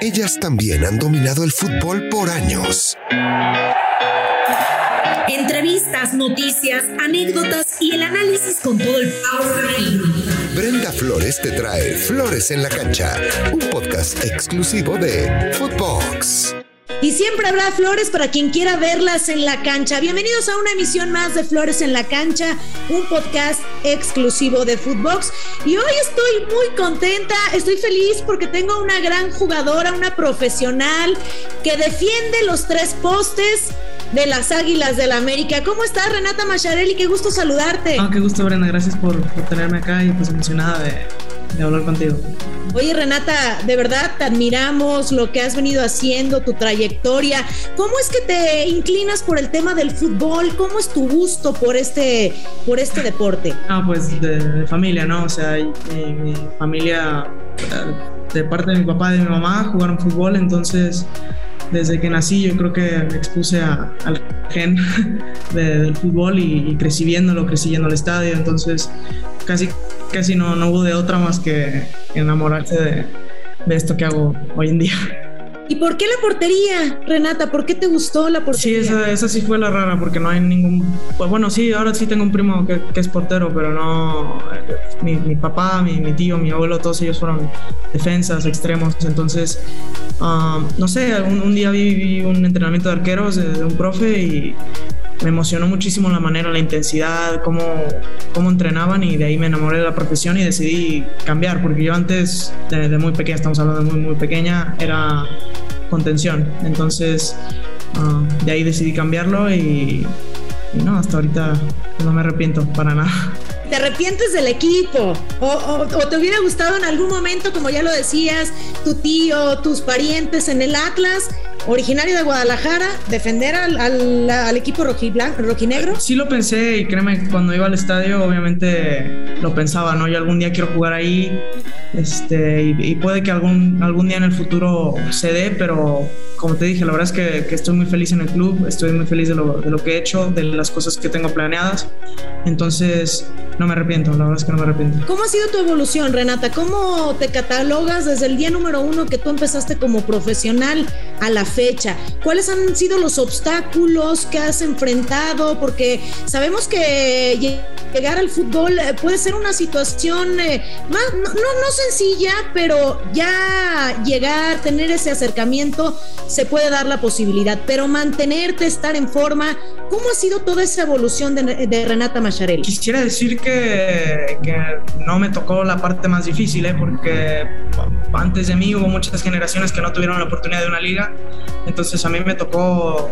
Ellas también han dominado el fútbol por años. Entrevistas, noticias, anécdotas y el análisis con todo el power Brenda Flores te trae Flores en la Cancha, un podcast exclusivo de Footbox. Y siempre habrá flores para quien quiera verlas en la cancha. Bienvenidos a una emisión más de Flores en la Cancha, un podcast exclusivo de Footbox. Y hoy estoy muy contenta, estoy feliz porque tengo una gran jugadora, una profesional que defiende los tres postes de las Águilas del la América. ¿Cómo estás, Renata Macharelli? Qué gusto saludarte. Ah, qué gusto, Brenda. Gracias por, por tenerme acá y pues emocionada de, de hablar contigo. Oye, Renata, de verdad te admiramos lo que has venido haciendo, tu trayectoria. ¿Cómo es que te inclinas por el tema del fútbol? ¿Cómo es tu gusto por este, por este deporte? Ah, pues de, familia, ¿no? O sea, mi, familia, de parte de mi papá y de mi mamá, jugaron fútbol, entonces desde que nací yo creo que me expuse al gen del fútbol y, y, crecí viéndolo, crecí yendo al estadio, entonces casi casi no, no hubo de otra más que enamorarse de, de esto que hago hoy en día. ¿Y por qué la portería, Renata? ¿Por qué te gustó la portería? Sí, esa, esa sí fue la rara, porque no hay ningún... Pues bueno, sí, ahora sí tengo un primo que, que es portero, pero no... Mi, mi papá, mi, mi, tío, mi abuelo, todos ellos fueron defensas, extremos. Entonces, um, no sé, un, un día vi, vi, un entrenamiento de arqueros de, de un profe y me emocionó muchísimo la manera, la intensidad, cómo, cómo entrenaban y de ahí me enamoré de la profesión y decidí cambiar, porque yo antes, desde muy pequeña, estamos hablando de muy, muy pequeña, era contención. Entonces, uh, de ahí decidí cambiarlo y, no, hasta ahorita no me arrepiento para nada te arrepientes del equipo o, te hubiera gustado en algún momento, como ya lo decías, tu tío, tus parientes en el Atlas, originario de Guadalajara, defender al, al, al equipo rojinegro? Sí lo pensé y créeme, cuando iba al estadio obviamente lo pensaba, ¿no? Yo algún día quiero jugar ahí este, y, y puede que algún, algún día en el futuro se dé, pero como te dije, la verdad es que, que, estoy muy feliz en el club, estoy muy feliz de lo, de lo, que he hecho, de las cosas que tengo planeadas. Entonces, no me arrepiento, la verdad es que no me arrepiento. ¿Cómo ha sido tu evolución, Renata? ¿Cómo te catalogas desde el día número uno que tú empezaste como profesional a la fecha? ¿Cuáles han sido los obstáculos que has enfrentado? Porque sabemos que llegar al fútbol eh, puede ser una situación eh, más, no, no, no sencilla, pero ya llegar, tener ese acercamiento se puede dar la posibilidad, pero mantenerte, estar en forma, ¿cómo ha sido toda esa evolución de, de Renata Macharelli? Quisiera decir que, que, no me tocó la parte más difícil, ¿eh? porque antes de mí hubo muchas generaciones que no tuvieron la oportunidad de una liga, entonces a mí me tocó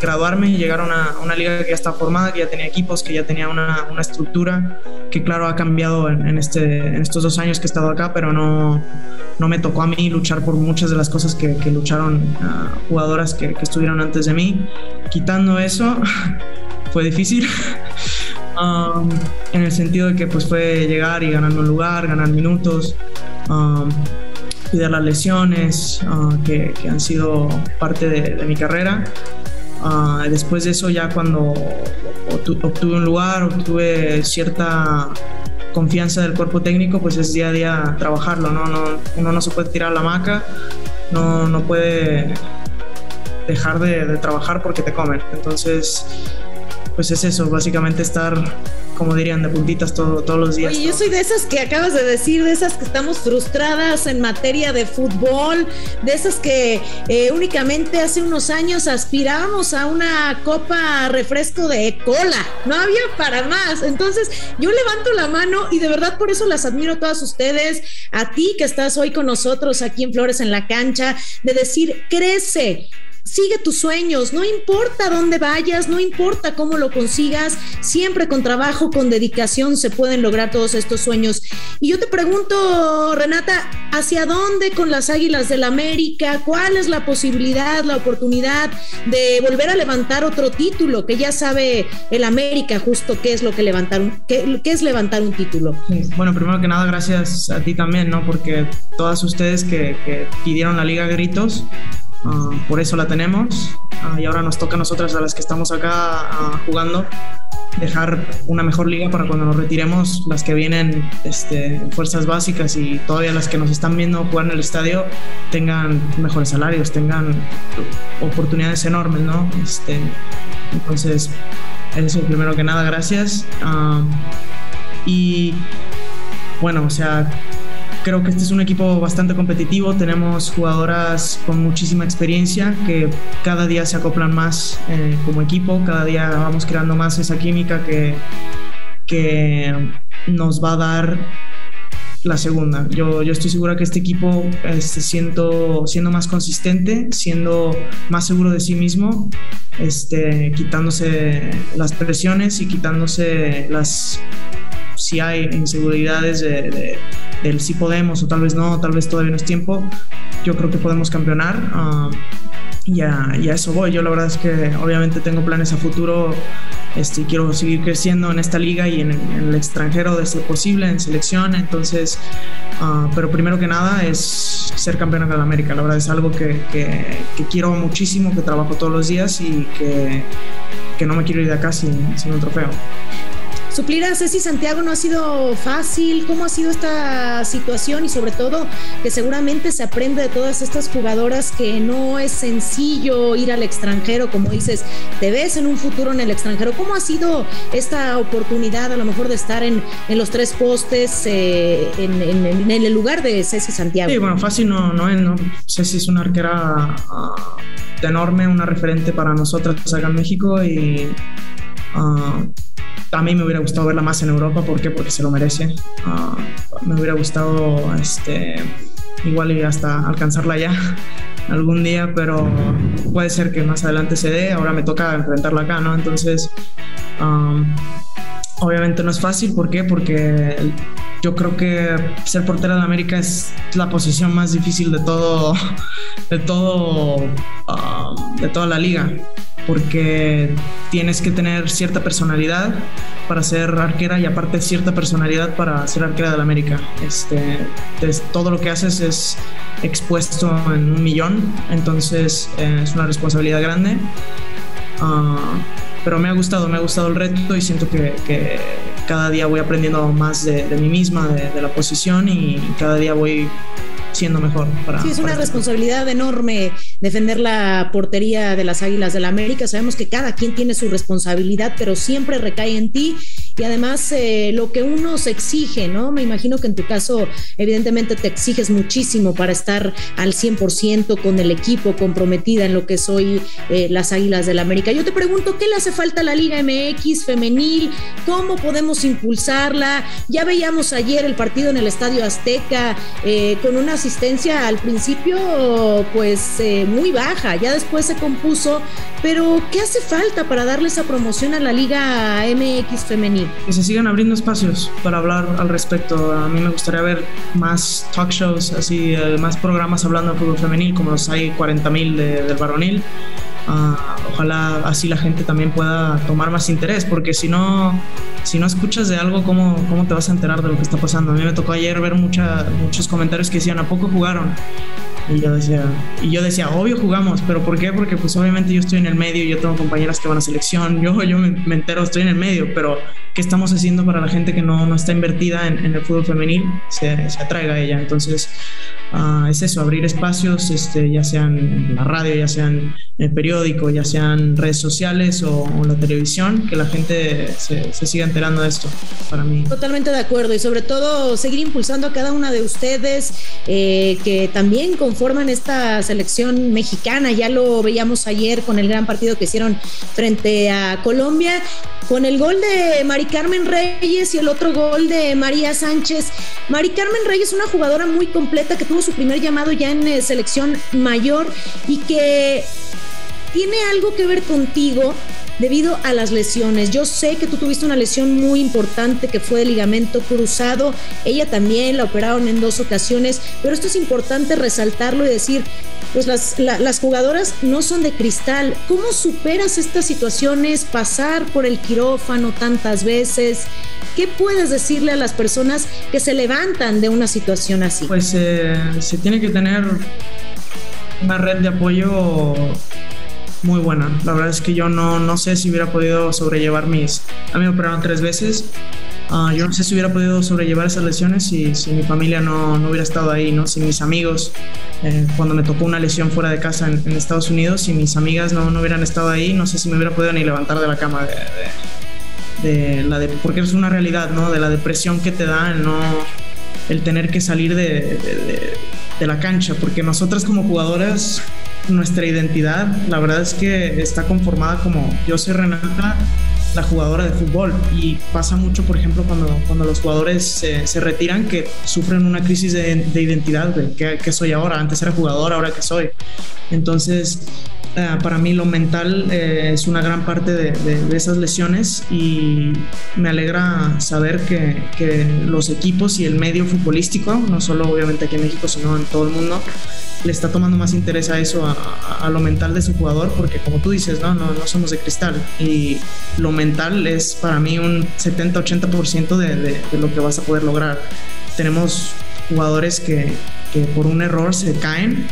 graduarme y llegar a una, una liga que ya está formada, que ya tenía equipos, que ya tenía una, una estructura, que claro ha cambiado en, en, este, en estos dos años que he estado acá, pero no, no me tocó a mí luchar por muchas de las cosas que, que lucharon uh, jugadoras que, que, estuvieron antes de mí. Quitando eso, fue difícil. um, en el sentido de que pues fue llegar y ganar un lugar, ganar minutos, um, cuidar las lesiones uh, que, que, han sido parte de, de mi carrera. Uh, después de eso ya cuando obtuve un lugar, obtuve cierta confianza del cuerpo técnico, pues es día a día trabajarlo, ¿no? no uno no se puede tirar la maca, no, no puede dejar de, de, trabajar porque te comen. Entonces, pues es eso, básicamente estar, como dirían, de puntitas todo, todos los días. Oye, yo soy de esas que acabas de decir, de esas que estamos frustradas en materia de fútbol, de esas que eh, únicamente hace unos años aspirábamos a una copa refresco de cola, no había para más. Entonces, yo levanto la mano y de verdad por eso las admiro a todas ustedes, a ti que estás hoy con nosotros aquí en Flores en la cancha, de decir, crece, sigue tus sueños, no importa dónde vayas, no importa cómo lo consigas, siempre con trabajo, con dedicación se pueden lograr todos estos sueños. Y yo te pregunto, Renata, ¿hacia dónde con las Águilas del América? ¿Cuál es la posibilidad, la oportunidad de volver a levantar otro título? Que ya sabe el América justo qué es lo que levantar un, qué es levantar un título. Bueno, primero que nada, gracias a ti también, ¿no? Porque todas ustedes que, que pidieron la liga gritos, ah, por eso la tenemos ah, y ahora nos toca a nosotras, a las que estamos acá ah, jugando, dejar una mejor liga para cuando nos retiremos, las que vienen este, fuerzas básicas y todavía las que nos están viendo jugar en el estadio tengan mejores salarios, tengan oportunidades enormes, ¿no? Este, entonces, eso primero que nada, gracias. y bueno, o sea, creo que este es un equipo bastante competitivo, tenemos jugadoras con muchísima experiencia que cada día se acoplan más eh, como equipo, cada día vamos creando más esa química que, que nos va a dar la segunda. Yo, yo estoy segura que este equipo, este, siendo, siendo más consistente, siendo más seguro de sí mismo, este, quitándose las presiones y quitándose las si hay inseguridades de, del si podemos o tal vez no, tal vez todavía no es tiempo, yo creo que podemos campeonar. Uh, y, a, eso voy. Yo la verdad es que obviamente tengo planes a futuro. Este, quiero seguir creciendo en esta liga y en, el extranjero de ser posible, en selección. Entonces, uh, pero primero que nada es ser campeón de la América. La verdad es algo que, que, que, quiero muchísimo, que trabajo todos los días y que, que no me quiero ir de acá sin, sin un trofeo. Suplir a Ceci Santiago no ha sido fácil. ¿Cómo ha sido esta situación? Y sobre todo que seguramente se aprende de todas estas jugadoras que no es sencillo ir al extranjero, como dices, te ves en un futuro en el extranjero. ¿Cómo ha sido esta oportunidad a lo mejor de estar en, los tres postes eh, en, el lugar de Ceci Santiago? Sí, bueno, fácil no, no es. Ceci es una arquera uh, enorme, una referente para nosotras acá en México y... Uh, a mí me hubiera gustado verla más en Europa, ¿por qué? Porque se lo merece. Ah, me hubiera gustado este, igual y hasta alcanzarla ya algún día, pero puede ser que más adelante se dé, ahora me toca enfrentarla acá, ¿no? Entonces, obviamente no es fácil, ¿por qué? Porque yo creo que ser portera de América es la posición más difícil de todo, de todo, de toda la liga porque tienes que tener cierta personalidad para ser arquera y aparte cierta personalidad para ser arquera del América. Este, todo lo que haces es expuesto en un millón, entonces eh, es una responsabilidad grande. Ah, pero me ha gustado, me ha gustado el reto y siento que, cada día voy aprendiendo más de, mí misma, de, de, la posición y cada día voy siendo mejor. Para, sí, es una este responsabilidad enorme defender la portería de las Águilas del la América. Sabemos que cada quien tiene su responsabilidad, pero siempre recae en ti y además eh, lo que uno se exige, ¿no? Me imagino que en tu caso, evidentemente, te exiges muchísimo para estar al 100% con el equipo comprometida en lo que soy eh, las Águilas del la América. Yo te pregunto, ¿qué le hace falta a la Liga MX femenil? ¿Cómo podemos impulsarla? Ya veíamos ayer el partido en el Estadio Azteca eh, con una asistencia al principio, pues muy baja, ya después se compuso, pero ¿qué hace falta para darle esa promoción a la Liga MX femenil? Que se sigan abriendo espacios para hablar al respecto. A mí me gustaría ver más talk shows, así, eh, más programas hablando de fútbol femenil, como los hay 40.000 de, del varonil. Ah, ojalá así la gente también pueda tomar más interés, porque si no, si no escuchas de algo, ¿cómo, ¿cómo te vas a enterar de lo que está pasando? A mí me tocó ayer ver mucha, muchos comentarios que decían, ¿a poco jugaron? Y yo decía, y yo decía, obvio jugamos, pero ¿por qué? Porque pues obviamente yo estoy en el medio, yo tengo compañeras que van a selección, yo, yo me, entero, estoy en el medio, pero ¿qué estamos haciendo para la gente que no, no está invertida en, el fútbol femenil? Se, se atraiga a ella. Entonces, uh, es eso, abrir espacios, este, ya sean en la radio, ya sean el periódico, ya sean redes sociales o, la televisión, que la gente se, siga enterando de esto, para mí. Totalmente de acuerdo y sobre todo seguir impulsando a cada una de ustedes eh, que también conforman esta selección mexicana, ya lo veíamos ayer con el gran partido que hicieron frente a Colombia, con el gol de Mari Carmen Reyes y el otro gol de María Sánchez. Mari Carmen Reyes, una jugadora muy completa que tuvo su primer llamado ya en eh, selección mayor y que tiene algo que ver contigo debido a las lesiones. Yo sé que tú tuviste una lesión muy importante que fue el ligamento cruzado. Ella también la operaron en dos ocasiones, pero esto es importante resaltarlo y decir, pues las, las jugadoras no son de cristal. ¿Cómo superas estas situaciones? Pasar por el quirófano tantas veces. ¿Qué puedes decirle a las personas que se levantan de una situación así? Pues eh, se tiene que tener una red de apoyo muy buena. La verdad es que yo no, no sé si hubiera podido sobrellevar mis... A mí me operaron tres veces. Ah, yo no sé si hubiera podido sobrellevar esas lesiones si, si mi familia no, no, hubiera estado ahí, ¿no? Si mis amigos, eh, cuando me tocó una lesión fuera de casa en, en, Estados Unidos, si mis amigas no, no hubieran estado ahí, no sé si me hubiera podido ni levantar de la cama de, de, de la de, porque es una realidad, ¿no? De la depresión que te da el no el tener que salir de, de, de, la cancha, porque nosotras como jugadoras, nuestra identidad, la verdad es que está conformada como yo soy Renata, la jugadora de fútbol, y pasa mucho, por ejemplo, cuando, cuando los jugadores se, retiran, que sufren una crisis de, de identidad, de ¿qué, ¿qué, soy ahora? Antes era jugador, ahora qué soy. Entonces, Uh, para mí lo mental eh, es una gran parte de, de, de, esas lesiones y me alegra saber que, que, los equipos y el medio futbolístico, no solo obviamente aquí en México, sino en todo el mundo, le está tomando más interés a eso, a, a lo mental de su jugador, porque como tú dices, ¿no? No, no somos de cristal y lo mental es para mí un 70-80% de, de, de lo que vas a poder lograr. Tenemos jugadores que, que por un error se caen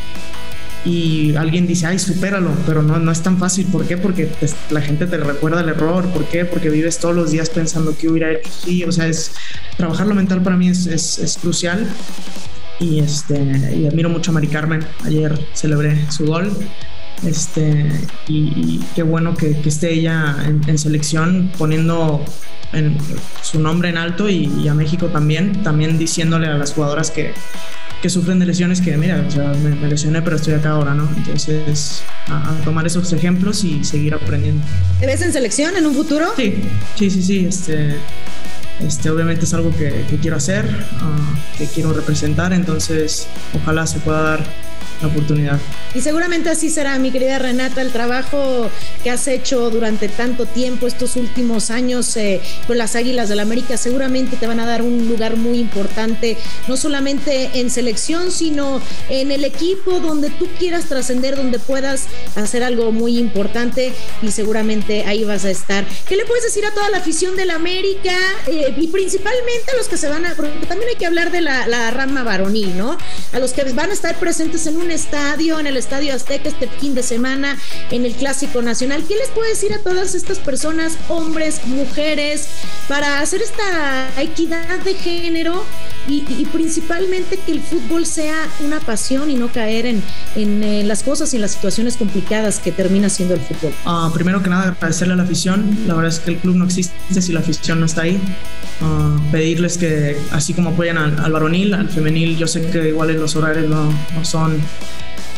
y alguien dice, ay, supéralo, pero no, no es tan fácil. ¿Por qué? Porque te, la gente te recuerda el error. ¿Por qué? Porque vives todos los días pensando que hubiera hecho. O sea, es, trabajar lo mental para mí es, es, es crucial. Y, este, y admiro mucho a Mari Carmen. Ayer celebré su gol. Este, y, y qué bueno que, que esté ella en, en, selección poniendo en, su nombre en alto y, y a México también, también diciéndole a las jugadoras que, que sufren de lesiones que, mira, o sea, me, me, lesioné, pero estoy acá ahora, ¿no? Entonces, a, a, tomar esos ejemplos y seguir aprendiendo. ¿Te ves en selección en un futuro? Sí, sí, sí, sí. Este, este, obviamente es algo que, que quiero hacer, uh, que quiero representar, entonces ojalá se pueda dar oportunidad. Y seguramente así será, mi querida Renata, el trabajo que has hecho durante tanto tiempo, estos últimos años eh, con las Águilas del la América, seguramente te van a dar un lugar muy importante, no solamente en selección, sino en el equipo donde tú quieras trascender, donde puedas hacer algo muy importante y seguramente ahí vas a estar. ¿Qué le puedes decir a toda la afición del América eh, y principalmente a los que se van a, porque también hay que hablar de la, la rama varonil, ¿no? A los que van a estar presentes en un estadio, en el Estadio Azteca este fin de semana, en el Clásico Nacional. ¿Qué les puede decir a todas estas personas, hombres, mujeres, para hacer esta equidad de género y, y principalmente que el fútbol sea una pasión y no caer en, en, en, las cosas y en las situaciones complicadas que termina siendo el fútbol? Uh, primero que nada, agradecerle a la afición. La verdad es que el club no existe si la afición no está ahí. Uh, pedirles que, así como apoyan al, al, varonil, al femenil, yo sé que igual en los horarios no, no son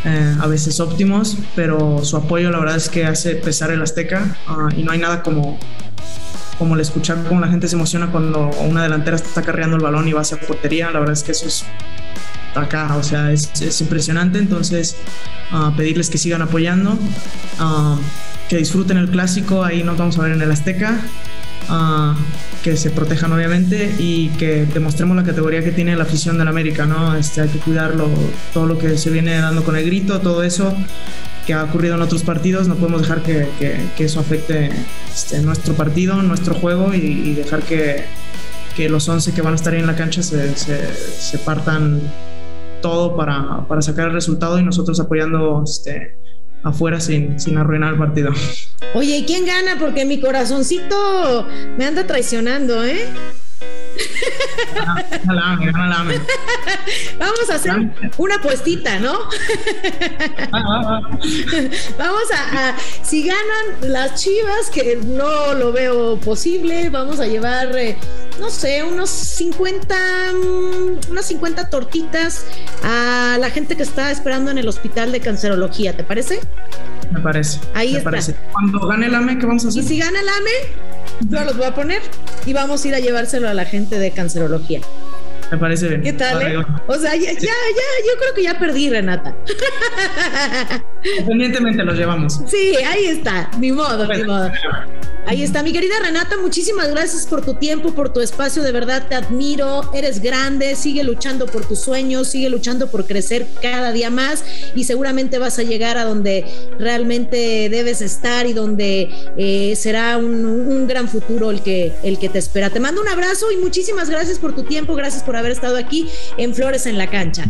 eh, a veces óptimos, pero su apoyo la verdad es que hace pesar el Azteca uh, y no hay nada como como el escuchar cómo la gente se emociona cuando una delantera está cargando el balón y va hacia portería, la verdad es que eso es acá, o sea, es, es impresionante, entonces uh, pedirles que sigan apoyando, uh, que disfruten el clásico, ahí nos vamos a ver en el Azteca, uh, que se protejan obviamente y que demostremos la categoría que tiene la afición del América, ¿no? Este, hay que cuidarlo, todo lo que se viene dando con el grito, todo eso que ha ocurrido en otros partidos, no podemos dejar que, que, eso afecte este, nuestro partido, nuestro juego y, dejar que, que, los 11 que van a estar ahí en la cancha se, se, se partan todo para, para, sacar el resultado y nosotros apoyando este, afuera sin, sin arruinar el partido. Oye, ¿y quién gana? Porque mi corazoncito me anda traicionando, ¿eh? Vamos a hacer una apuestita, ¿no? vamos a, a, si ganan las chivas, que no lo veo posible, vamos a llevar, eh, no sé, unos 50, um, unas 50 tortitas a la gente que está esperando en el hospital de cancerología, ¿te parece? Me parece. Ahí me está. Parece. Cuando gane el AME, ¿qué vamos a hacer? Y si gana el AME, yo los voy a poner y vamos a ir a llevárselo a la gente de cancerología. Me parece bien. ¿Qué tal? Eh? O sea, ya, ya, ya, yo creo que ya perdí, Renata. Independientemente los llevamos. Sí, ahí está, ni modo, bueno, ni modo. Ahí está, mi querida Renata, muchísimas gracias por tu tiempo, por tu espacio, de verdad te admiro, eres grande, sigue luchando por tus sueños, sigue luchando por crecer cada día más y seguramente vas a llegar a donde realmente debes estar y donde eh, será un, un, gran futuro el que, el que te espera. Te mando un abrazo y muchísimas gracias por tu tiempo, gracias por haber estado aquí en Flores en la Cancha.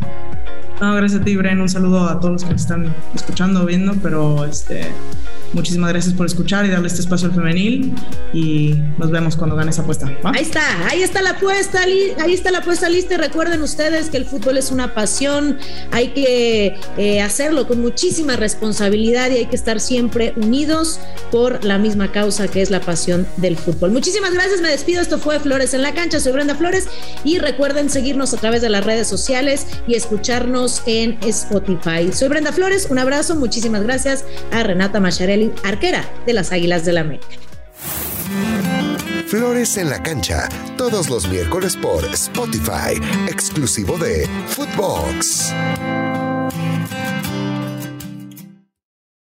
No, gracias a ti, Bren. Un saludo a todos los que están escuchando viendo, pero este, muchísimas gracias por escuchar y darle este espacio al femenil y nos vemos cuando gane esa apuesta. Ahí está, ahí está la apuesta, ahí está la apuesta lista recuerden ustedes que el fútbol es una pasión, hay que eh, hacerlo con muchísima responsabilidad y hay que estar siempre unidos por la misma causa que es la pasión del fútbol. Muchísimas gracias, me despido, esto fue Flores en la cancha, soy Brenda Flores y recuerden seguirnos a través de las redes sociales y escucharnos en Spotify. Soy Brenda Flores, un abrazo, muchísimas gracias a Renata Macharelli, arquera de las Águilas del la América. Flores en la cancha, todos los miércoles por Spotify, exclusivo de Footbox.